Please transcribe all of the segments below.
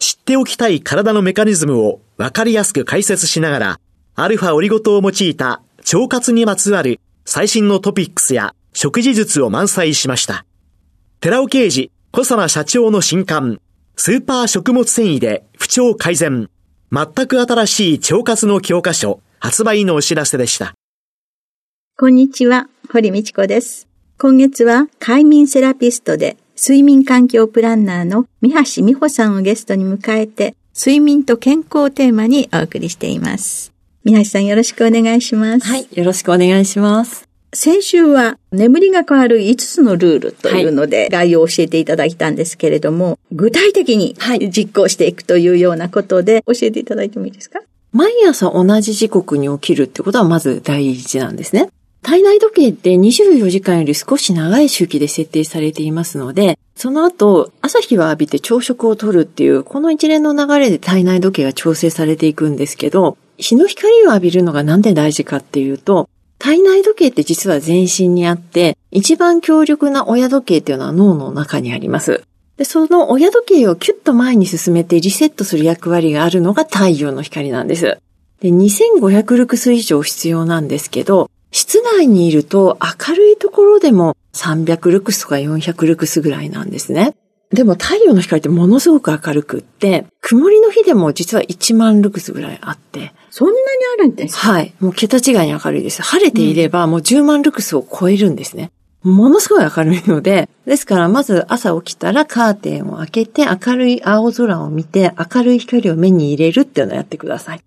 知っておきたい体のメカニズムを分かりやすく解説しながら、アルファオリゴ糖を用いた腸活にまつわる最新のトピックスや食事術を満載しました。寺尾刑事、小佐社長の新刊、スーパー食物繊維で不調改善。全く新しい腸活の教科書発売のお知らせでした。こんにちは、堀道子です。今月は快眠セラピストで睡眠環境プランナーの三橋美穂さんをゲストに迎えて睡眠と健康をテーマにお送りしています。三橋さんよろしくお願いします。はい、よろしくお願いします。先週は眠りが変わる5つのルールというので概要を教えていただいたんですけれども、具体的に実行していくというようなことで教えていただいてもいいですか？毎朝同じ時刻に起きるってことはまず大事なんですね。体内時計って24時間より少し長い周期で設定されていますので、その後、朝日を浴びて朝食をとるっていう、この一連の流れで体内時計が調整されていくんですけど、日の光を浴びるのがなんで大事かっていうと、体内時計って実は全身にあって、一番強力な親時計っていうのは脳の中にあります。で、その親時計をキュッと前に進めてリセットする役割があるのが太陽の光なんです。で、2500ルクス以上必要なんですけど、室内にいると明るいところでも300ルクスとか400ルクスぐらいなんですね。でも太陽の光ってものすごく明るくって、曇りの日でも実は1万ルクスぐらいあって。そんなにあるんですか？はい。もう桁違いに明るいです。晴れていればもう10万ルクスを超えるんですね。ものすごい明るいので、ですからまず朝起きたらカーテンを開けて明るい青空を見て明るい光を目に入れるっていうのをやってください。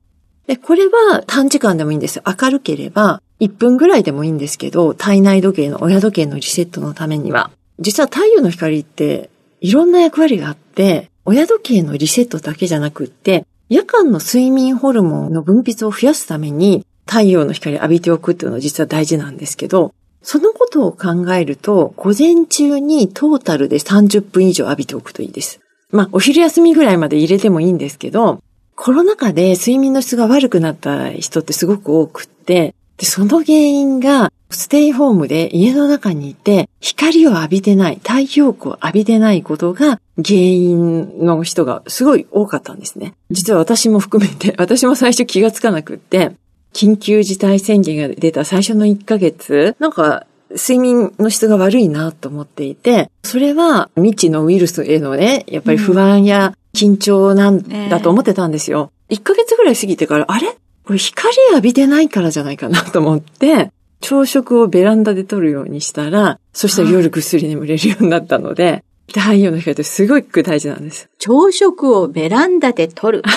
で、これは短時間でもいいんです。明るければ1分ぐらいでもいいんですけど、体内時計の親時計のリセットのためには、実は太陽の光っていろんな役割があって、親時計のリセットだけじゃなくって、夜間の睡眠ホルモンの分泌を増やすために太陽の光を浴びておくっていうのは実は大事なんですけど、そのことを考えると、午前中にトータルで30分以上浴びておくといいです。まあ、お昼休みぐらいまで入れてもいいんですけど、コロナ禍で睡眠の質が悪くなった人ってすごく多くって、で、その原因がステイホームで家の中にいて、光を浴びてない、太陽光を浴びてないことが原因の人がすごい多かったんですね。実は私も含めて、私も最初気がつかなくって、緊急事態宣言が出た最初の1ヶ月、なんか睡眠の質が悪いなと思っていて、それは未知のウイルスへのね、やっぱり不安や緊張なんだと思ってたんですよ。1ヶ月ぐらい過ぎてから、あれ？これ光浴びてないからじゃないかなと思って、朝食をベランダで取るようにしたら、そしたら夜ぐっすり眠れるようになったので、太陽の光ってすごく大事なんです。朝食をベランダで取る。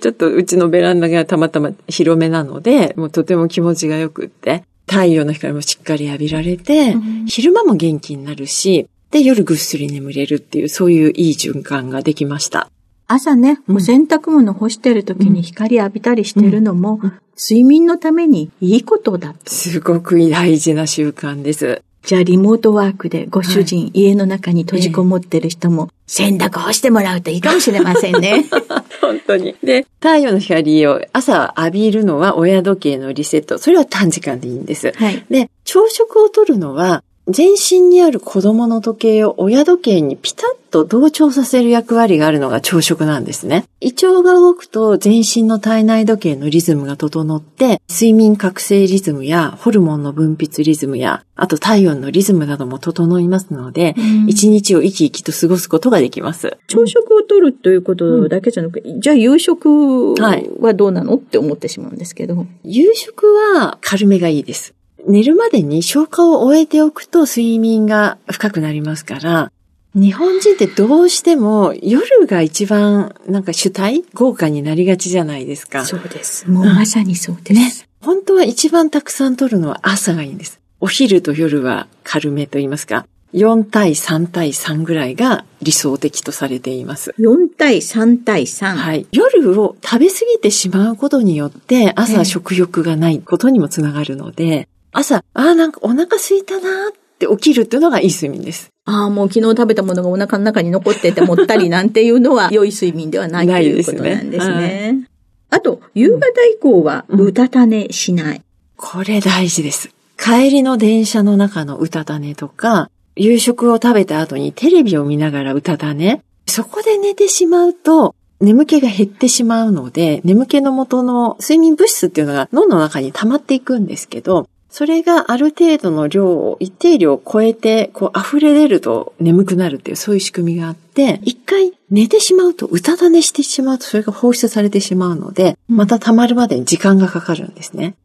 ちょっとうちのベランダがたまたま広めなので、もうとても気持ちが良くって、太陽の光もしっかり浴びられて、うん、昼間も元気になるし、で、夜ぐっすり眠れるっていう、そういういい循環ができました。朝ね、お洗濯物干してる時に光浴びたりしてるのも、睡眠のためにいいことだ。すごく大事な習慣です。じゃあリモートワークでご主人、はい、家の中に閉じこもってる人も、洗濯干してもらうといいかもしれませんね。本当に。で、太陽の光を朝浴びるのは親時計のリセット。それは短時間でいいんです。はい、で、朝食をとるのは全身にある子供の時計を親時計にピタッと同調させる役割があるのが朝食なんですね。胃腸が動くと全身の体内時計のリズムが整って、睡眠覚醒リズムやホルモンの分泌リズムや、あと体温のリズムなども整いますので、一、日を生き生きと過ごすことができます。朝食をとるということだけじゃなくて、うん、じゃあ夕食はどうなの、って思ってしまうんですけど。夕食は軽めがいいです。寝るまでに消化を終えておくと睡眠が深くなりますから、日本人ってどうしても夜が一番なんか主体豪華になりがちじゃないですか。そうです。もうまさにそうです。ね。本当は一番たくさん取るのは朝がいいんです。お昼と夜は軽めと言いますか。4対3対3ぐらいが理想的とされています。4対3対3。はい。夜を食べ過ぎてしまうことによって朝食欲がないことにもつながるので、朝、ああ、なんかお腹空いたなって起きるっていうのがいい睡眠です。ああ、もう昨日食べたものがお腹の中に残っててもったりなんていうのは良い睡眠ではないということなんですね。はい、あと、夕方以降はうたた寝しない、うん、これ大事です。帰りの電車の中のうたた寝とか、夕食を食べた後にテレビを見ながらうたた寝。そこで寝てしまうと、眠気が減ってしまうので、眠気の元の睡眠物質っていうのが脳の中に溜まっていくんですけど、それがある程度の量を、一定量を超えて、こう溢れ出ると眠くなるっていう、そういう仕組みがあって、一回寝てしまうと、うたた寝してしまうと、それが放出されてしまうので、また溜まるまでに時間がかかるんですね。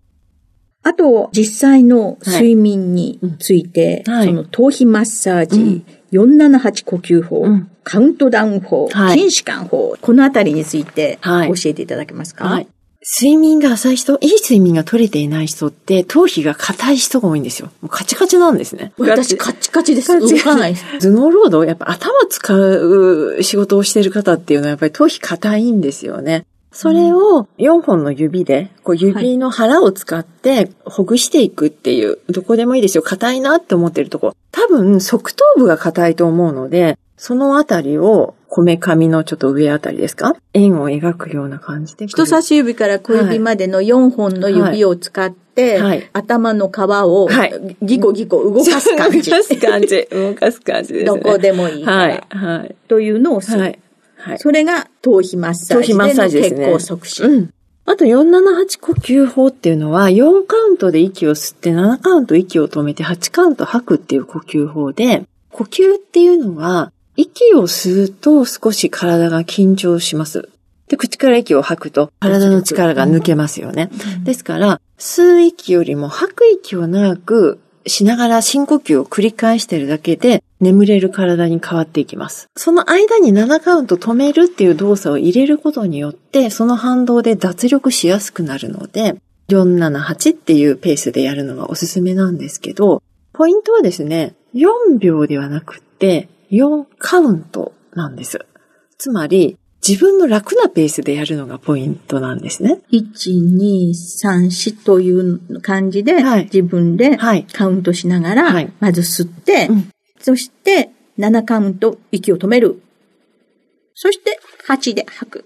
あと、実際の睡眠について、はい、その頭皮マッサージ、うん。478呼吸法、うん、カウントダウン法、はい、筋弛緩法、このあたりについて教えていただけますか、はい、睡眠が浅い人、いい睡眠が取れていない人って、頭皮が硬い人が多いんですよ。もうカチカチなんですね。私カチカチです。動かない。頭脳労働、やっぱ頭使う仕事をしている方っていうのはやっぱり頭皮硬いんですよね。それを4本の指で、こう指の腹を使ってほぐしていくっていう、どこでもいいですよ。硬いなって思ってるとこ。多分側頭部が硬いと思うので、そのあたりを、こめかみのちょっと上あたりですか？円を描くような感じで。人差し指から小指までの4本の指を使って、はい、頭の皮を、ギコギコ動かす感じ。動かす感じ。動かす感じです、ね、どこでもいいから。はい。はい。というのをする。はい。はい、それが頭皮マッサージでの血行促進。うんあと478呼吸法っていうのは4カウントで息を吸って7カウント息を止めて8カウント吐くっていう呼吸法で、呼吸っていうのは息を吸うと少し体が緊張します。で、口から息を吐くと体の力が抜けますよね。ですから、吸う息よりも吐く息を長くしながら深呼吸を繰り返しているだけで眠れる体に変わっていきます。その間に7カウント止めるっていう動作を入れることによって、その反動で脱力しやすくなるので、478っていうペースでやるのがおすすめなんですけど、ポイントはですね、4秒ではなくって、4カウントなんです。つまり、自分の楽なペースでやるのがポイントなんですね。1、2、3、4という感じで、はい、自分でカウントしながら、はい、まず吸って、うん、そして7カウント息を止める。そして8で吐く。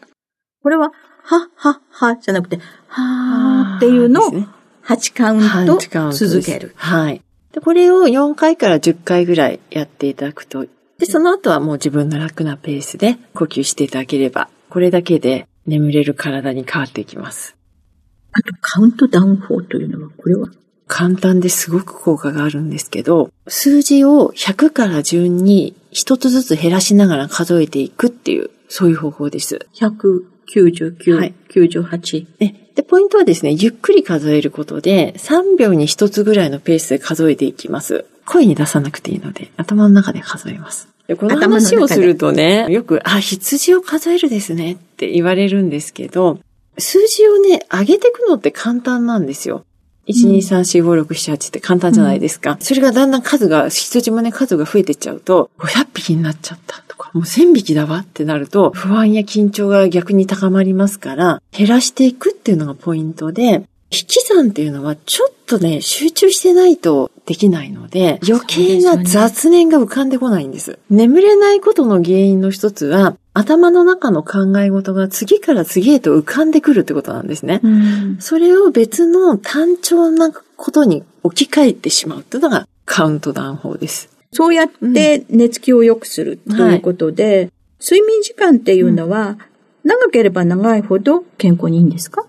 これは、は、は、はじゃなくて、はーっていうのを8カウント続ける。はい。で、これを4回から10回ぐらいやっていただくとで、その後はもう自分の楽なペースで呼吸していただければ、これだけで眠れる体に変わっていきます。あと、カウントダウン法というのは、これは？簡単ですごく効果があるんですけど、数字を100から順に一つずつ減らしながら数えていくっていう、そういう方法です。199、はい、98。で、ポイントはですね、ゆっくり数えることで、3秒に1つぐらいのペースで数えていきます。声に出さなくていいので、頭の中で数えます。この話をするとね、よく、あ、羊を数えるですねって言われるんですけど、数字をね、上げていくのって簡単なんですよ。1、2、3、4、5、6、7、8って簡単じゃないですか。うん、それがだんだん数が、羊もね、数が増えてっちゃうと、500匹になっちゃったとか、もう1000匹だわってなると、不安や緊張が逆に高まりますから、減らしていくっていうのがポイントで、引き算っていうのはちょっとね、集中してないとできないので、余計な雑念が浮かんでこないんです。ですね、眠れないことの原因の一つは、頭の中の考え事が次から次へと浮かんでくるってことなんですね。うん、それを別の単調なことに置き換えてしまうっていうのがカウントダウン法です。そうやって寝つきを良くするということで、はい、睡眠時間っていうのは、長ければ長いほど健康にいいんですか？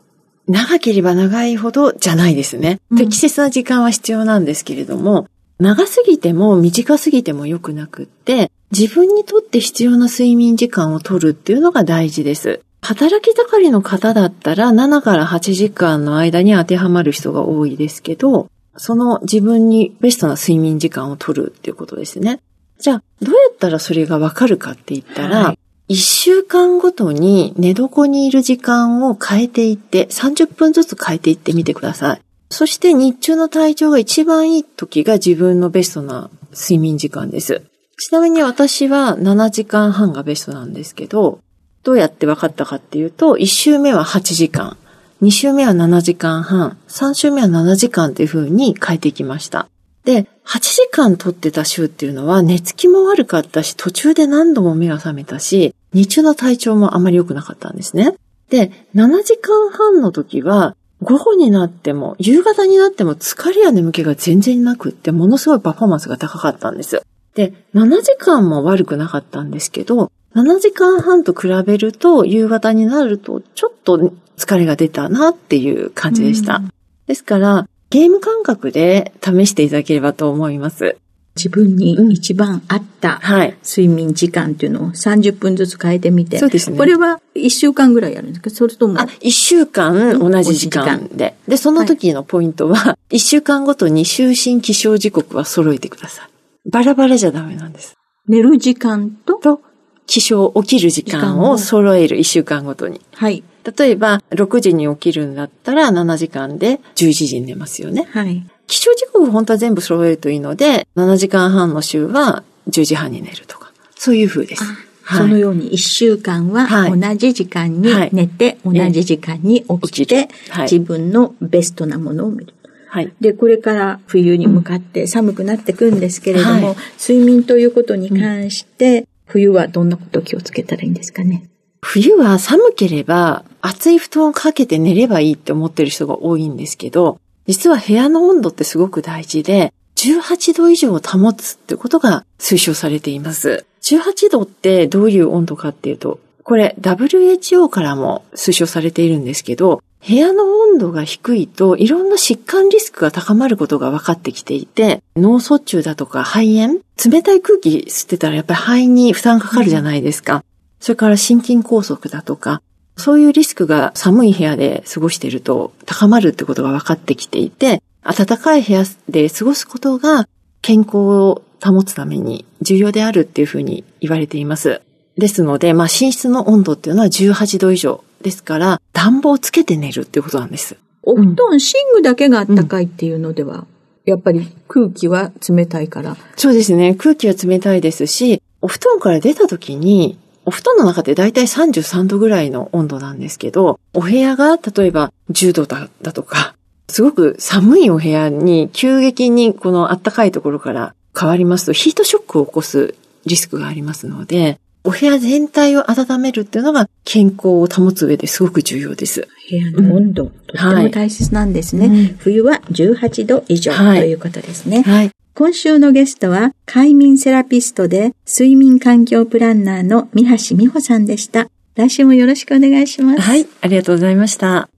長ければ長いほどじゃないですね。適切な時間は必要なんですけれども、長すぎても短すぎても良くなくって、自分にとって必要な睡眠時間を取るっていうのが大事です。働き盛りの方だったら7から8時間の間に当てはまる人が多いですけど、その自分にベストな睡眠時間を取るっていうことですね。じゃあ、どうやったらそれがわかるかって言ったら、はい、1週間ごとに寝床にいる時間を変えていって、30分ずつ変えていってみてください。そして日中の体調が一番いい時が自分のベストな睡眠時間です。ちなみに私は7時間半がベストなんですけど、どうやって分かったかっていうと、1週目は8時間、2週目は7時間半、3週目は7時間っていう風に変えていきました。で、8時間撮ってた週っていうのは寝つきも悪かったし、途中で何度も目が覚めたし、日中の体調もあまり良くなかったんですね。で、7時間半の時は、午後になっても、夕方になっても疲れや眠気が全然なくって、ものすごいパフォーマンスが高かったんです。で、7時間も悪くなかったんですけど、7時間半と比べると、夕方になると、ちょっと疲れが出たなっていう感じでした。うん、ですから、ゲーム感覚で試していただければと思います。自分に一番合った睡眠時間っていうのを30分ずつ変えてみて。そうですね。これは1週間ぐらいやるんですか？それとも。あ、1週間同じ時間で。で、その時のポイントは、はい、1週間ごとに就寝起床時刻は揃えてください。バラバラじゃダメなんです。寝る時間とと、起床、起きる時間を揃える1週間ごとに。はい。例えば、6時に起きるんだったら7時間で11時に寝ますよね。はい。起床時刻本当は全部揃えるといいので、7時間半の週は10時半に寝るとか、そういう風です。はい、そのように1週間は同じ時間に寝て、はい、同じ時間に起きて、はい、自分のベストなものを見る。はい。で、これから冬に向かって寒くなってくるんですけれども、睡眠ということに関して、冬はどんなことを気をつけたらいいんですかね？冬は寒ければ厚い布団をかけて寝ればいいって思ってる人が多いんですけど、実は部屋の温度ってすごく大事で、18度以上を保つってことが推奨されています。18度ってどういう温度かっていうと、これ WHO からも推奨されているんですけど、部屋の温度が低いといろんな疾患リスクが高まることが分かってきていて、脳卒中だとか肺炎、冷たい空気吸ってたらやっぱり肺に負担かかるじゃないですか。それから心筋梗塞だとか、そういうリスクが寒い部屋で過ごしていると高まるってことが分かってきていて、暖かい部屋で過ごすことが健康を保つために重要であるっていうふうに言われています。ですので、まあ寝室の温度っていうのは18度以上ですから、暖房をつけて寝るっていうことなんです。お布団、寝具だけが暖かいっていうのでは、うん、やっぱり空気は冷たいから。そうですね。空気は冷たいですし、お布団から出た時にお布団の中って大体33度ぐらいの温度なんですけど、お部屋が例えば10度だだとか、すごく寒いお部屋に急激にこの暖かいところから変わりますとヒートショックを起こすリスクがありますので、お部屋全体を温めるっていうのが健康を保つ上ですごく重要です。部屋の温度、うん、とっても大切なんですね。はい、冬は18度以上、ということですね。はい、今週のゲストは、快眠セラピストで睡眠環境プランナーの三橋美穂さんでした。来週もよろしくお願いします。はい、ありがとうございました。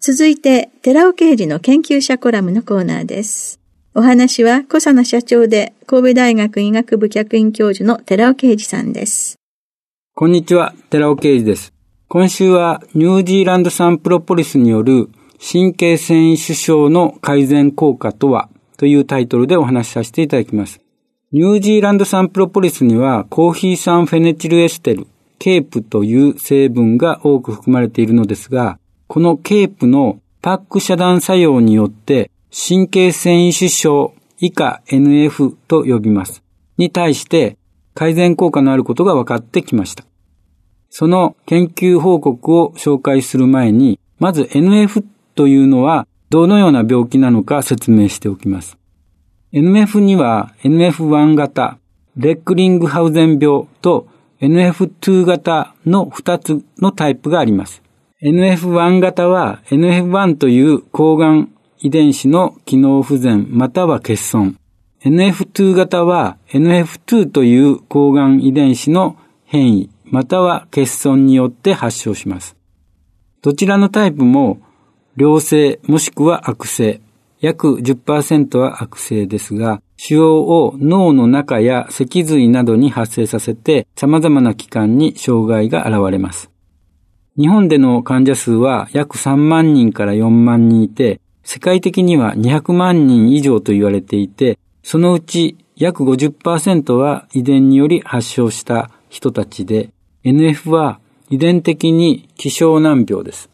続いて、寺尾刑事の研究者コラムのコーナーです。お話は、小佐野社長で神戸大学医学部客員教授の寺尾啓二さんです。こんにちは、寺尾啓二です。今週はニュージーランド産プロポリスによる神経線維腫症の改善効果とは？というタイトルでお話しさせていただきます。ニュージーランド産プロポリスにはコーヒー酸フェネチルエステル、ケープという成分が多く含まれているのですが、このケープの PAK 遮断作用によって神経線維腫症以下 NF と呼びます。に対して改善効果のあることが分かってきました。その研究報告を紹介する前に、まず NF というのはどのような病気なのか説明しておきます。NF には NF1 型、レックリングハウゼン病と NF2 型の2つのタイプがあります。NF1 型は NF1 という抗がん遺伝子の機能不全または欠損。NF2 型は NF2 という抗がん遺伝子の変異、または欠損によって発症します。どちらのタイプも良性もしくは悪性、約10%は悪性ですが、腫瘍を脳の中や脊髄などに発生させて様々な器官に障害が現れます。日本での患者数は約3万人から4万人いて、世界的には200万人以上と言われていて、そのうち約50%は遺伝により発症した人たちで、NF は遺伝的に希少難病です。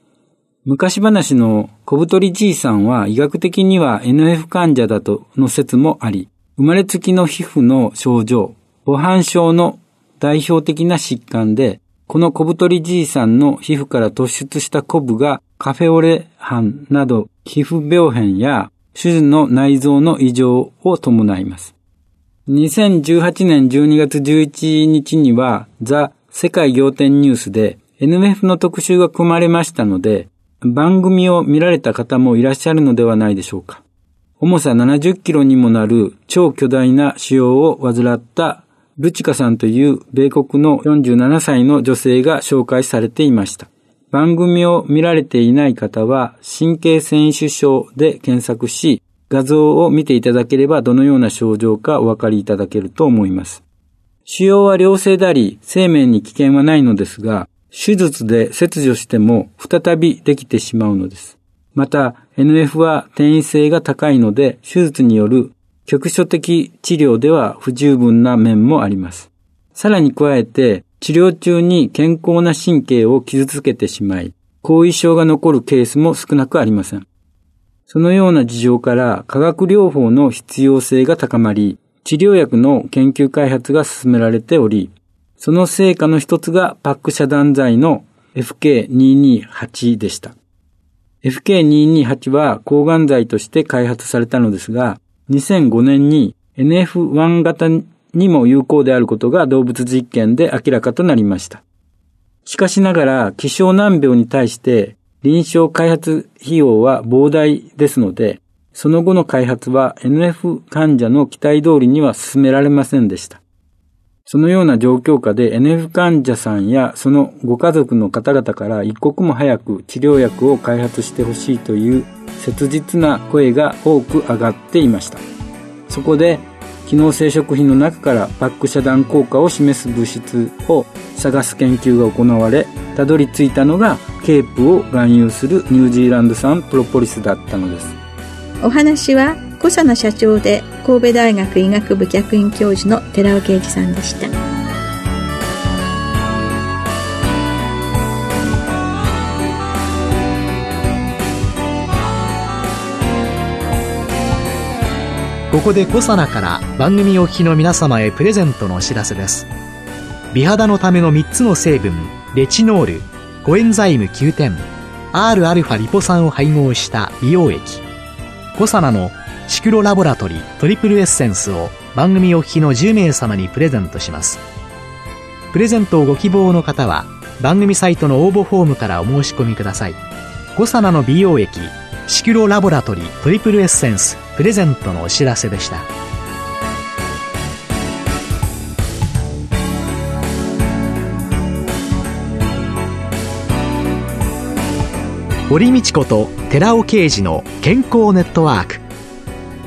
昔話の小太りじいさんは医学的には NF 患者だとの説もあり、生まれつきの皮膚の症状、母斑症の代表的な疾患で、この小太りじいさんの皮膚から突出したコブがカフェオレ斑など皮膚病変や手術の内臓の異常を伴います。2018年12月11日にはザ・世界仰天ニュースで NF の特集が組まれましたので、番組を見られた方もいらっしゃるのではないでしょうか。重さ70キロにもなる超巨大な腫瘍を患ったルチカさんという米国の47歳の女性が紹介されていました。番組を見られていない方は神経繊維腫症で検索し、画像を見ていただければどのような症状かお分かりいただけると思います。腫瘍は良性であり、生命に危険はないのですが、手術で切除しても再びできてしまうのです。また、NF は転移性が高いので、手術による局所的治療では不十分な面もあります。さらに加えて、治療中に健康な神経を傷つけてしまい、後遺症が残るケースも少なくありません。そのような事情から化学療法の必要性が高まり、治療薬の研究開発が進められており、その成果の一つがパック遮断剤の FK228 でした。FK228 は抗がん剤として開発されたのですが、2005年に NF1 型にも有効であることが動物実験で明らかとなりました。しかしながら、希少難病に対して臨床開発費用は膨大ですので、その後の開発は NF 患者の期待通りには進められませんでした。そのような状況下で NF 患者さんやそのご家族の方々から一刻も早く治療薬を開発してほしいという切実な声が多く上がっていました。そこで機能性食品の中からパック遮断効果を示す物質を探す研究が行われたどり着いたのがケープを含有するニュージーランド産プロポリスだったのですお話は小佐野社長で神戸大学医学部客員教授の寺尾啓二さんでした。ここでコサナから番組お聞きの皆様へプレゼントのお知らせです。美肌のための3つの成分レチノールコエンザイム9点 Rα リポ酸を配合した美容液。コサナのシクロラボラトリトリプルエッセンスを番組お聞きの10名様にプレゼントします。プレゼントをご希望の方は番組サイトの応募フォームからお申し込みください。コサナの美容液シクロラボラトリトリプルエッセンスプレゼントのお知らせでした。堀道子と寺尾啓二の健康ネットワーク。